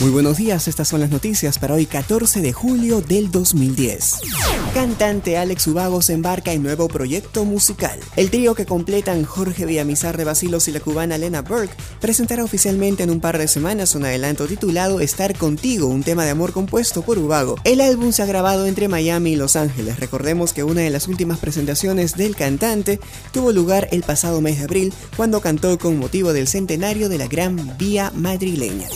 Muy buenos días, estas son las noticias para hoy 14 de julio del 2010. Cantante Alex Ubago se embarca en nuevo proyecto musical. El trío que completan Jorge Villamizar de Basilos y la cubana Lena Burke presentará oficialmente en un par de semanas un adelanto titulado Estar Contigo, un tema de amor compuesto por Ubago. El álbum se ha grabado entre Miami y Los Ángeles. Recordemos que una de las últimas presentaciones del cantante tuvo lugar el pasado mes de abril cuando cantó con motivo del centenario de la Gran Vía Madrileña.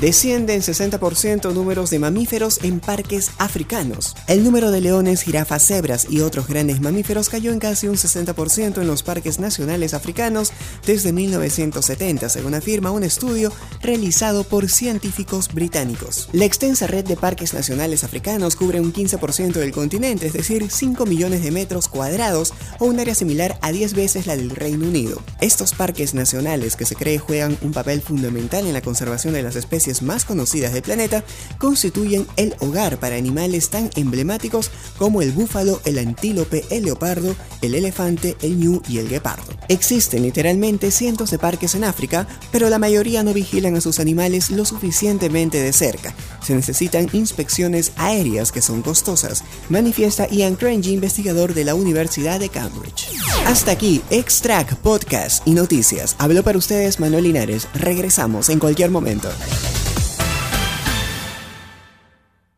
Descienden 60% números de mamíferos en parques africanos. El número de leones, jirafas, cebras y otros grandes mamíferos cayó en casi un 60% en los parques nacionales africanos desde 1970, según afirma un estudio realizado por científicos británicos. La extensa red de parques nacionales africanos cubre un 15% del continente, es decir, 5 millones de metros cuadrados o un área similar a 10 veces la del Reino Unido. Estos parques nacionales que se cree juegan un papel fundamental en la conservación de las especies más conocidas del planeta constituyen el hogar para animales tan emblemáticos como el búfalo, el antílope, el leopardo, el elefante, el ñu y el guepardo. Existen literalmente cientos de parques en África, pero la mayoría no vigilan a sus animales lo suficientemente de cerca. Se necesitan inspecciones aéreas que son costosas, manifiesta Ian Crangy, investigador de la Universidad de Cambridge. Hasta aquí, Extract, Podcast y Noticias. Habló para ustedes Manuel Linares. Regresamos en cualquier momento.